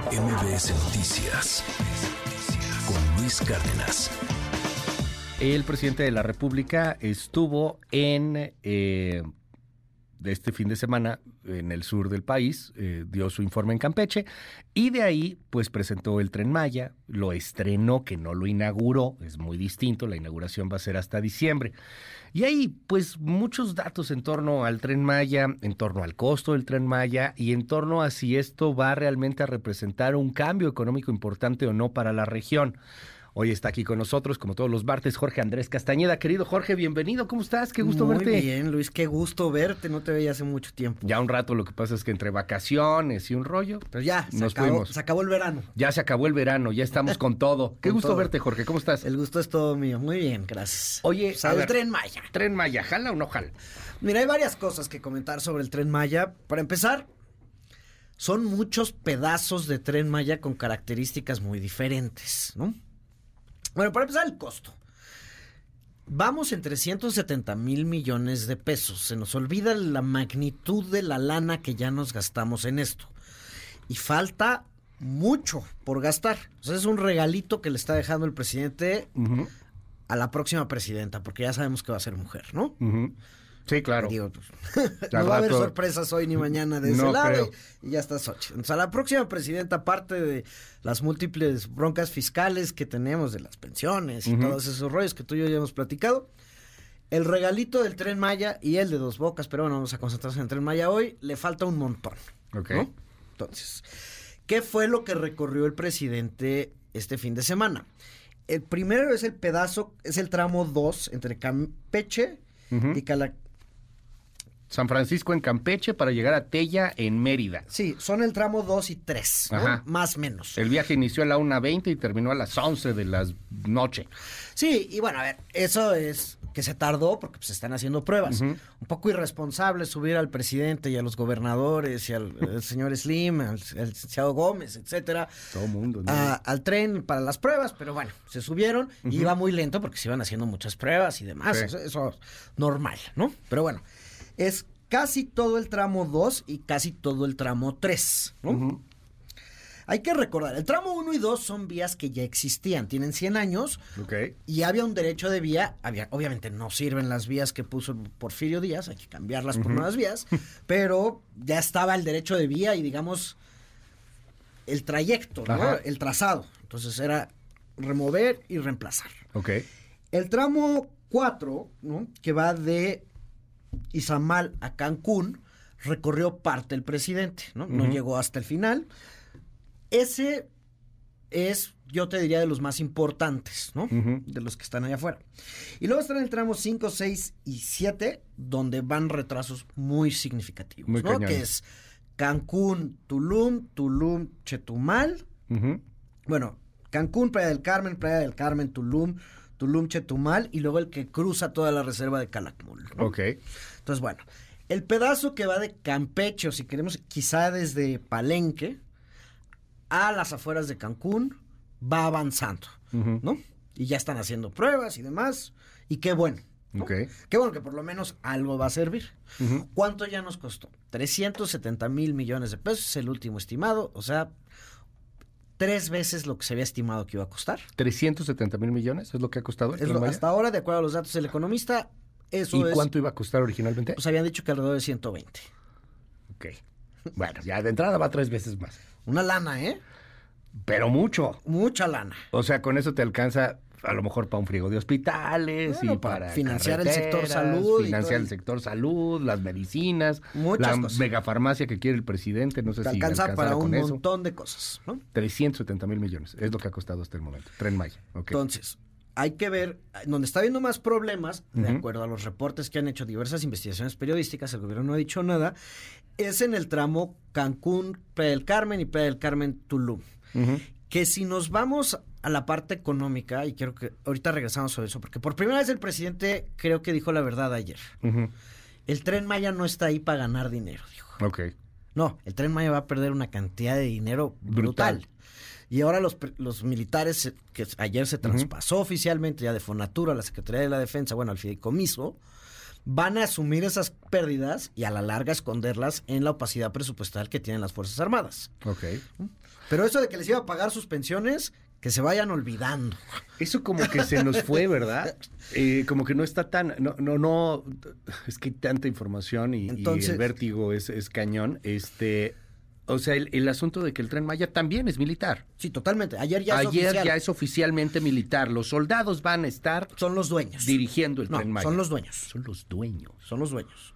MBS Noticias con Luis Cárdenas. El presidente de la República estuvo en eh, este fin de semana en el sur del país, eh, dio su informe en Campeche y de ahí pues presentó el tren Maya, lo estrenó, que no lo inauguró, es muy distinto, la inauguración va a ser hasta diciembre. Y ahí pues muchos datos en torno al tren Maya, en torno al costo del tren Maya y en torno a si esto va realmente a representar un cambio económico importante o no para la región. Hoy está aquí con nosotros, como todos los martes, Jorge Andrés Castañeda. Querido Jorge, bienvenido. ¿Cómo estás? Qué gusto Muy verte. bien, Luis, qué gusto verte. No te veía hace mucho tiempo. Ya un rato, lo que pasa es que entre vacaciones y un rollo, Pero ya, se, nos acabó, fuimos. se acabó el verano. Ya se acabó el verano, ya estamos con todo. Qué Con gusto todo. verte, Jorge. ¿Cómo estás? El gusto es todo mío. Muy bien, gracias. Oye, a el tren Maya. Tren Maya, ¿jala o no jala? Mira, hay varias cosas que comentar sobre el tren Maya. Para empezar, son muchos pedazos de tren Maya con características muy diferentes, ¿no? Bueno, para empezar, el costo. Vamos en 370 mil millones de pesos. Se nos olvida la magnitud de la lana que ya nos gastamos en esto. Y falta mucho por gastar. O sea, es un regalito que le está dejando el presidente a la próxima presidenta, porque ya sabemos que va a ser mujer, ¿no? ujú. Sí, claro. Digo, pues, no va a haber sorpresas hoy ni mañana de ese No lado y, y ya está Xochitl. O sea, la próxima presidenta, aparte de las múltiples broncas fiscales que tenemos de las pensiones y todos esos rollos que tú y yo ya hemos platicado, el regalito del Tren Maya y el de Dos Bocas, pero bueno, vamos a concentrarnos en el Tren Maya hoy, le falta un montón. Ok. ¿no? Entonces, ¿qué fue lo que recorrió el presidente este fin de semana? El primero es el pedazo, es el tramo 2 entre Campeche y Cala... San Francisco en Campeche para llegar a Tella en Mérida. Sí, son el tramo 2 y 3, ¿no? Más menos. El viaje inició a la 1.20 y terminó a las 11 de la noche. Sí, y bueno, a ver, eso es que se tardó porque pues, se están haciendo pruebas. Un poco irresponsable subir al presidente y a los gobernadores y al, al señor Slim, al, al licenciado Gómez, etcétera, Todo mundo. ¿no? a- al tren para las pruebas, pero bueno, se subieron y iba muy lento porque se iban haciendo muchas pruebas y demás. Sí. Eso, eso normal, ¿no? Pero bueno, es casi todo el tramo 2 y casi todo el tramo 3, ¿no? Ujú. Hay que recordar, el tramo 1 y 2 son vías que ya existían, tienen 100 años y había un derecho de vía, había, obviamente no sirven las vías que puso Porfirio Díaz, hay que cambiarlas por nuevas vías, pero ya estaba el derecho de vía y digamos el trayecto, el trazado. Entonces era remover y reemplazar. Ok. El tramo 4, ¿no? que va de Izamal a Cancún, recorrió parte el presidente, ¿no? No llegó hasta el final. Ese es, yo te diría, de los más importantes, ¿no? De los que están allá afuera. Y luego están el tramo 5, 6 y 7, donde van retrasos muy significativos, Muy ¿no? Que es Cancún, Tulum, Tulum, Chetumal, bueno, Cancún, Playa del Carmen, Playa del Carmen, Tulum, Tulum, Chetumal y luego el que cruza toda la reserva de Calakmul. ¿no? Ok. Entonces, bueno, el pedazo que va de Campeche, o si queremos, quizá desde Palenque a las afueras de Cancún, va avanzando. ¿no? Y ya están haciendo pruebas y demás. Y qué bueno. ¿no? Ok. Qué bueno que por lo menos algo va a servir. ¿Cuánto ya nos costó? 370 mil millones de pesos, es el último estimado, o sea, tres veces lo que se había estimado que iba a costar. 370 mil millones es lo que ha costado Es lo- hasta ahora, de acuerdo a los datos del economista, eso ¿Y es. cuánto iba a costar originalmente? Pues habían dicho que alrededor de 120. Ok. Bueno, ya de entrada va tres veces más. Una lana, ¿eh? Pero mucho. Mucha lana. O sea, con eso te alcanza a lo mejor para un frigo de hospitales Bueno, y para financiar el sector salud financiar el sector salud, las medicinas, Muchas la cosas. megafarmacia que quiere el presidente, no sé Te si alcanza para un eso. montón de cosas, ¿no? 370 mil millones, es lo que ha costado hasta el momento. Tren Maya. Entonces, hay que ver, donde está habiendo más problemas, de acuerdo a los reportes que han hecho diversas investigaciones periodísticas, el gobierno no ha dicho nada, es en el tramo Cancún, Playa del Carmen y Playa del Carmen, Tulum. Ujú. Que si nos vamos a la parte económica, y quiero que ahorita regresamos sobre eso, porque por primera vez el presidente creo que dijo la verdad ayer. El tren Maya no está ahí para ganar dinero, dijo. Ok. No, el tren Maya va a perder una cantidad de dinero brutal. Brutal. Y ahora los, los militares, que ayer se traspasó oficialmente ya de Fonatura a la Secretaría de la Defensa, bueno, al fideicomiso, van a asumir esas pérdidas y a la larga esconderlas en la opacidad presupuestal que tienen las Fuerzas Armadas. Ok. Pero eso de que les iba a pagar sus pensiones, que se vayan olvidando. Eso como que se nos fue, ¿verdad? Eh, como que no está tan, no, no, no, es que hay tanta información y, el vértigo es, es cañón. Este, o sea, el, el asunto de que el tren Maya también es militar. Sí, totalmente. Ayer ya es Ayer oficial. ya es oficialmente militar. Los soldados van a estar Son los dueños. dirigiendo el No, tren Maya. son los dueños. Son los dueños. Son los dueños.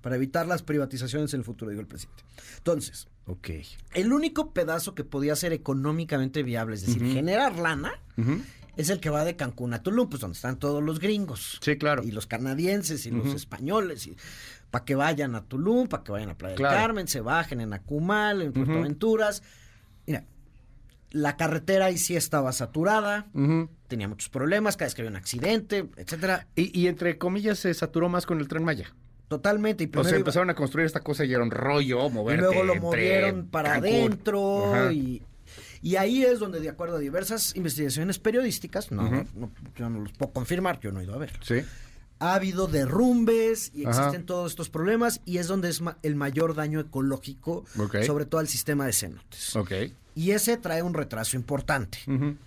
Para evitar las privatizaciones en el futuro, digo el presidente. Entonces, Ok. el único pedazo que podía ser económicamente viable, es decir, generar lana. Es el que va de Cancún a Tulum, pues donde están todos los gringos. Sí, claro. Y los canadienses y los españoles. Y, para que vayan a Tulum, para que vayan a Playa Claro. del Carmen, se bajen en Acumal, en Puerto Ujú. Aventuras. Mira, la carretera ahí sí estaba saturada, tenía muchos problemas, cada vez que había un accidente, etcétera. y, y entre comillas se saturó más con el tren Maya. Totalmente. Y O sea, iba- empezaron a construir esta cosa y era un rollo y moverte luego lo movieron para Cancún. adentro Ajá. y, y ahí es donde de acuerdo a diversas investigaciones periodísticas, no, Ujú. no, yo no los puedo confirmar, yo no he ido a ver. Sí. Ha habido derrumbes y Ajá. existen todos estos problemas y es donde es ma- el mayor daño ecológico, sobre todo al sistema de cenotes. Ok. Y ese trae un retraso importante.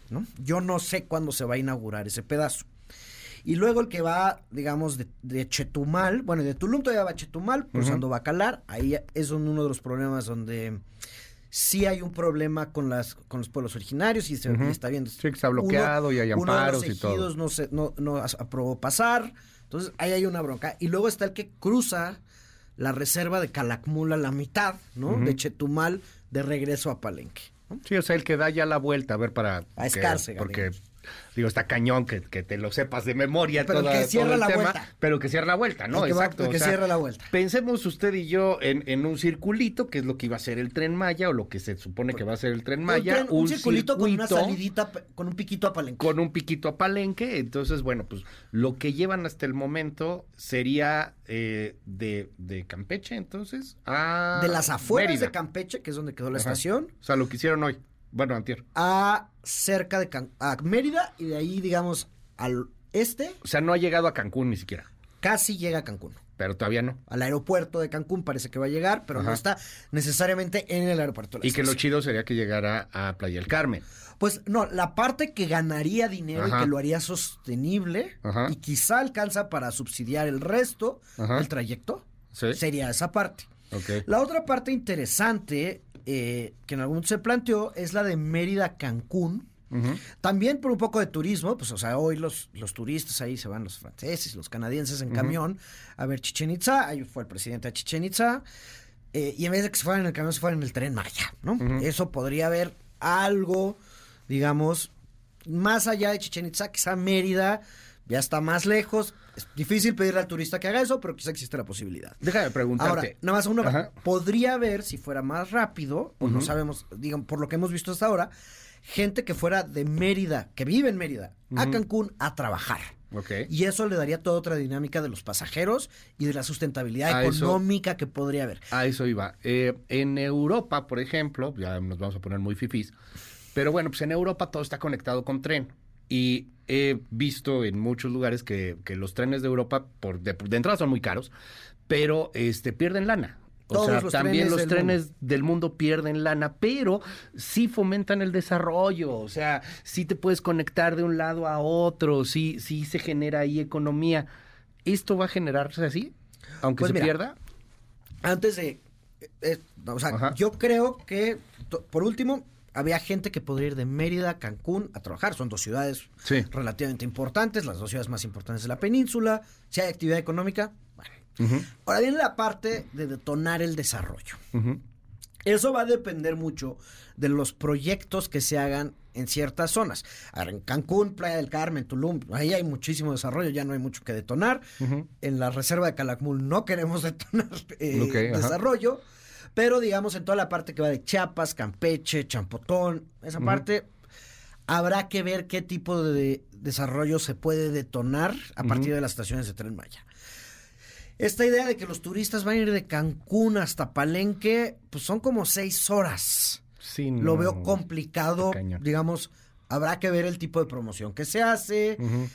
¿no? Yo no sé cuándo se va a inaugurar ese pedazo. Y luego el que va, digamos, de, de Chetumal, bueno, de Tulum todavía va a Chetumal, cruzando Bacalar, ahí es un- uno de los problemas donde sí hay un problema con las con los pueblos originarios y se está viendo. Sí, que está bloqueado y hay uno de amparos y todo. no, se, no, no aprobó pasar, entonces ahí hay una bronca. Y luego está el que cruza la reserva de Calakmul a la mitad, ¿no? De Chetumal de regreso a Palenque. ¿no? Sí, o sea, el que da ya la vuelta, a ver, para... A Escárcega, Porque, digamos. Digo, está cañón que, que te lo sepas de memoria Pero toda- que cierra todo el la tema, vuelta. pero que cierra la vuelta, ¿no? Que Exacto. que o sea, cierra la vuelta. Pensemos usted y yo en, en un circulito, que es lo que iba a ser el Tren Maya, o lo que se supone que va a ser el Tren Maya. un, tren- un circulito con una salidita, con un piquito a Palenque. con un piquito a palenque. Entonces, bueno, pues lo que llevan hasta el momento sería eh, de, de Campeche, entonces, a de las afueras Mérida. de Campeche, que es donde quedó la Ajá. estación, O sea, lo que hicieron hoy. Bueno, antier. a cerca de Can- a Mérida y de ahí, digamos, al este, O sea, no ha llegado a Cancún ni siquiera. casi llega a Cancún. Pero todavía no. Al aeropuerto de Cancún parece que va a llegar, pero no está necesariamente en el aeropuerto. de la Y que lo chido sería que llegara a Playa del Carmen. Pues no, la parte que ganaría dinero Ajá. y que lo haría sostenible Ajá. y quizá alcanza para subsidiar el resto del trayecto, Sí. sería esa parte. La otra parte interesante eh, que en algún momento se planteó es la de Mérida-Cancún. Ujú. También por un poco de turismo, pues o sea, hoy los, los turistas ahí se van, los franceses, los canadienses en camión a ver Chichen Itza, ahí fue el presidente a Chichen Itza, eh, y en vez de que se fueran en el camión, se fueran en el tren Maya, ¿no? Eso podría haber algo, digamos, más allá de Chichen Itza, quizá Mérida ya está más lejos, es difícil pedirle al turista que haga eso, pero quizá existe la posibilidad. Déjame preguntarte. Ahora, nada más uno Ajá. podría haber, si fuera más rápido, o no sabemos, digan, por lo que hemos visto hasta ahora, gente que fuera de Mérida, que vive en Mérida, a. Cancún a trabajar. Ok. Y eso le daría toda otra dinámica de los pasajeros y de la sustentabilidad A eso- económica que podría haber. A eso iba. Eh, en Europa, por ejemplo, ya nos vamos a poner muy fifís, pero bueno, pues en Europa todo está conectado con tren. Y he visto en muchos lugares que, que los trenes de Europa, por de, de entrada son muy caros, pero este pierden lana. O Todos sea, los también trenes los del trenes del mundo pierden lana, pero sí fomentan el desarrollo, o sea, sí te puedes conectar de un lado a otro, sí, sí se genera ahí economía. ¿Esto va a generarse así? Aunque Pues se mira, pierda. Antes de... eh, o sea, Ajá. yo creo que, por último, había gente que podría ir de Mérida a Cancún a trabajar. Son dos ciudades Sí. relativamente importantes, las dos ciudades más importantes de la península. Si hay actividad económica, bueno. Ahora viene la parte de detonar el desarrollo. Eso va a depender mucho de los proyectos que se hagan en ciertas zonas. A ver, en Cancún, Playa del Carmen, Tulum, ahí hay muchísimo desarrollo, ya no hay mucho que detonar. En la reserva de Calakmul no queremos detonar eh, ajá. Pero digamos en toda la parte que va de Chiapas, Campeche, Champotón, esa parte, habrá que ver qué tipo de desarrollo se puede detonar a partir de las estaciones de Tren Maya. Esta idea de que los turistas van a ir de Cancún hasta Palenque, pues son como seis horas. Sí, Lo no. veo complicado, digamos, habrá que ver el tipo de promoción que se hace. Ujú.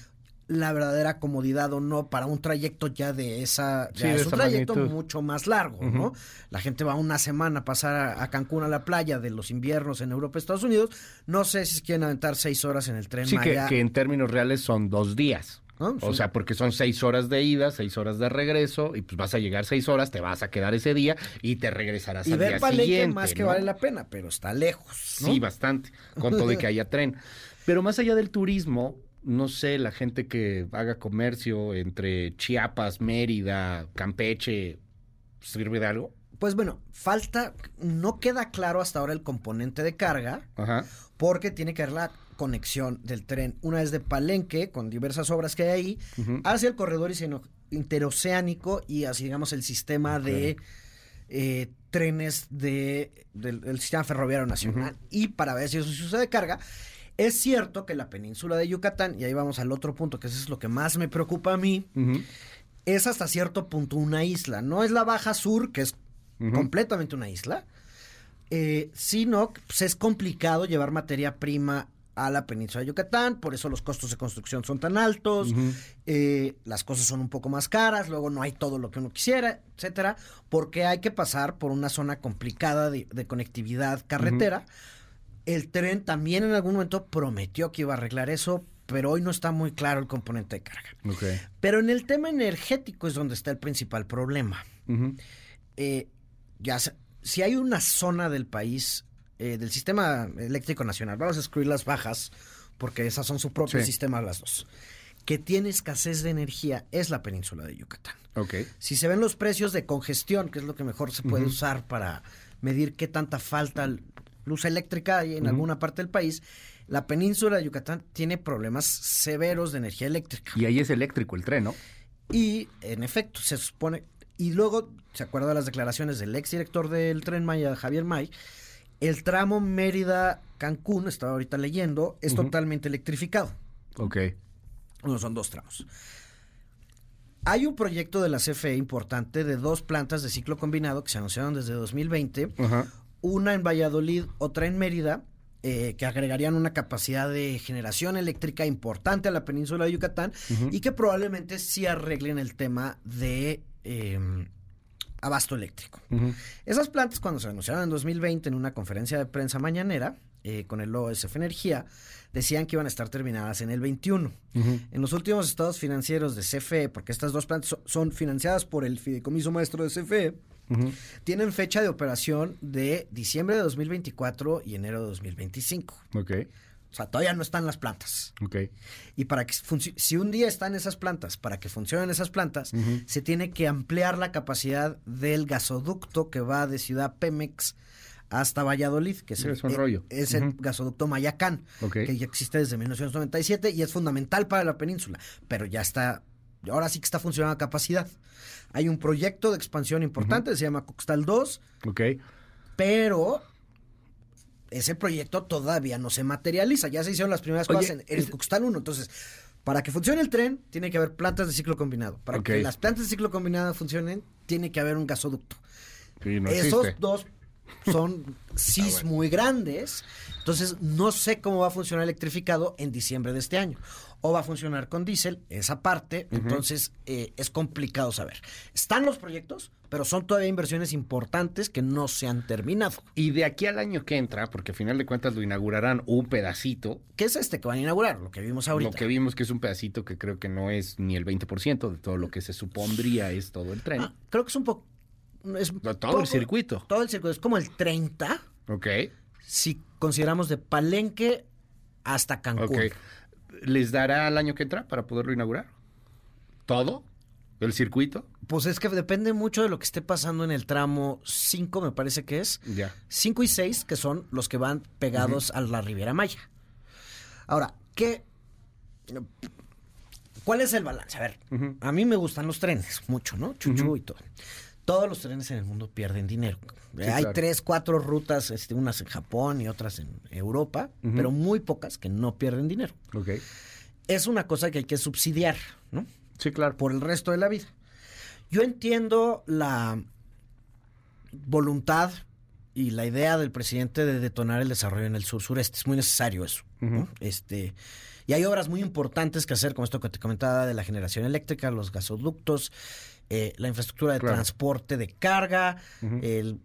La verdadera comodidad o no para un trayecto ya de esa... Sí, ya de es un trayecto magnitud. mucho más largo, ¿no? La gente va una semana a pasar a, a Cancún a la playa de los inviernos en Europa, Estados Unidos. No sé si quieren aventar seis horas en el tren Sí, que, Maya. que en términos reales son dos días. ¿no? O sea, porque son seis horas de ida, seis horas de regreso, y pues vas a llegar seis horas, te vas a quedar ese día y te regresarás y al día Palenque siguiente. más que vale la pena, pero está lejos. ¿no? Sí, bastante, con todo y que haya tren. Pero más allá del turismo, no sé, la gente que haga comercio entre Chiapas, Mérida, Campeche, ¿sirve de algo? Pues bueno, falta, no queda claro hasta ahora el componente de carga, Ajá. porque tiene que haber la conexión del tren, una vez de Palenque, con diversas obras que hay ahí, hacia el corredor interoceánico y así digamos el sistema de eh, trenes de, del, del sistema ferroviario nacional. Y para ver si eso se usa de carga, es cierto que la península de Yucatán, y ahí vamos al otro punto, que eso es lo que más me preocupa a mí, es hasta cierto punto una isla. No es la Baja Sur, que es completamente una isla, eh, sino que pues, es complicado llevar materia prima a la península de Yucatán, por eso los costos de construcción son tan altos, eh, las cosas son un poco más caras, luego no hay todo lo que uno quisiera, etcétera, porque hay que pasar por una zona complicada de, de conectividad carretera. El tren también en algún momento prometió que iba a arreglar eso, pero hoy no está muy claro el componente de carga. Ok. Pero en el tema energético es donde está el principal problema. Eh, ya se- si hay una zona del país, eh, del sistema eléctrico nacional, vamos a excluir las bajas, porque esas son su propio Sí. sistema las dos, que tiene escasez de energía, es la península de Yucatán. Ok. Si se ven los precios de congestión, que es lo que mejor se puede usar para medir qué tanta falta luz eléctrica hay en alguna parte del país, la península de Yucatán tiene problemas severos de energía eléctrica. Y ahí es eléctrico el tren, ¿no? Y en efecto, se supone. Y luego, ¿se acuerda de las declaraciones del exdirector del tren Maya, Javier May? El tramo Mérida-Cancún, estaba ahorita leyendo, es totalmente electrificado. Ok. Bueno, son dos tramos. Hay un proyecto de la CFE importante de dos plantas de ciclo combinado que se anunciaron desde 2020, Ajá. Una en Valladolid, otra en Mérida, eh, que agregarían una capacidad de generación eléctrica importante a la península de Yucatán y que probablemente sí arreglen el tema de eh, abasto eléctrico. Esas plantas cuando se anunciaron en 2020 en una conferencia de prensa mañanera eh, con el OSF Energía, decían que iban a estar terminadas en el 21. Ujú. En los últimos estados financieros de CFE, porque estas dos plantas so- son financiadas por el Fideicomiso Maestro de CFE, Tienen fecha de operación de diciembre de 2024 y enero de 2025. Ok. O sea, todavía no están las plantas. Ok. Y para que si un día están esas plantas, para que funcionen esas plantas, se tiene que ampliar la capacidad del gasoducto que va de Ciudad Pemex hasta Valladolid, que es, Sí, el, es un eh, rollo. es el gasoducto Mayacán, que ya existe desde 1997 y es fundamental para la península, pero ya está, ahora sí que está funcionando a capacidad. Hay un proyecto de expansión importante, se llama Coxtal 2, Ok. pero ese proyecto todavía no se materializa. Ya se hicieron las primeras Oye, cosas en, en el Cuxtal 1. Entonces, para que funcione el tren, tiene que haber plantas de ciclo combinado. Para que las plantas de ciclo combinado funcionen, tiene que haber un gasoducto. Sí, no Esos existe. dos son sís muy grandes. Entonces, no sé cómo va a funcionar electrificado en diciembre de este año. O va a funcionar con diésel, esa parte. Entonces, eh, es complicado saber. Están los proyectos, pero son todavía inversiones importantes que no se han terminado. Y de aquí al año que entra, porque a final de cuentas lo inaugurarán un pedacito, ¿Qué es este que van a inaugurar? Lo que vimos ahorita. lo que vimos que es un pedacito que creo que no es ni el 20% de todo lo que se supondría es todo el tren. Ah, creo que es un poco. Es Todo poco- el circuito. Todo el circuito. Es como el 30, Ok. si consideramos de Palenque hasta Cancún. ¿Les dará al año que entra para poderlo inaugurar? ¿Todo? ¿El circuito? Pues es que depende mucho de lo que esté pasando en el tramo 5, me parece que es. Ya. 5 y 6, que son los que van pegados a la Riviera Maya. Ahora, ¿qué? ¿Cuál es el balance? A ver, a mí me gustan los trenes, mucho, ¿no? Chuchu y todo. Todos los trenes en el mundo pierden dinero. Hay claro. tres, cuatro rutas, este, unas en Japón y otras en Europa, pero muy pocas que no pierden dinero. Ok. Es una cosa que hay que subsidiar, ¿no? Sí, claro. por el resto de la vida. Yo entiendo la voluntad y la idea del presidente de detonar el desarrollo en el sur sureste. Es muy necesario eso. ¿no? Este, y hay obras muy importantes que hacer, como esto que te comentaba de la generación eléctrica, los gasoductos, eh, la infraestructura de Claro. transporte de carga, el,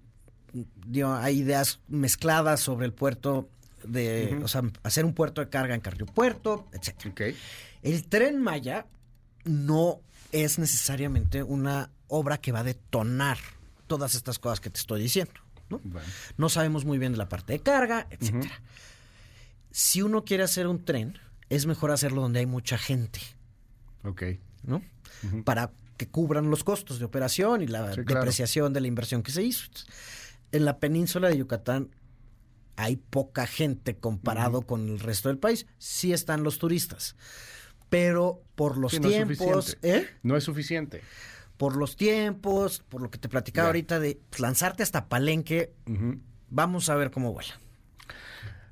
digo, hay ideas mezcladas sobre el puerto de, o sea, hacer un puerto de carga en Carrillo Puerto, etcétera. Ok. El tren Maya no es necesariamente una obra que va a detonar todas estas cosas que te estoy diciendo. ¿no? Bueno. No sabemos muy bien de la parte de carga, etcétera. Si uno quiere hacer un tren, es mejor hacerlo donde hay mucha gente, Ok. ¿no? Para que cubran los costos de operación y la Sí, claro. depreciación de la inversión que se hizo. En la península de Yucatán hay poca gente comparado con el resto del país. Sí están los turistas, pero por los Sí, no es tiempos, suficiente. ¿eh? No es suficiente. por los tiempos, por lo que te platicaba ahorita de lanzarte hasta Palenque, vamos a ver cómo vuela.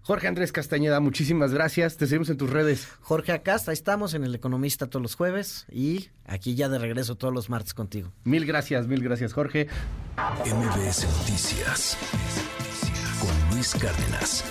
Jorge Andrés Castañeda, muchísimas gracias. Te seguimos en tus redes. Jorge Acasta, ahí estamos en El Economista todos los jueves y aquí ya de regreso todos los martes contigo. Mil gracias, mil gracias, Jorge. MBS Noticias con Luis Cárdenas.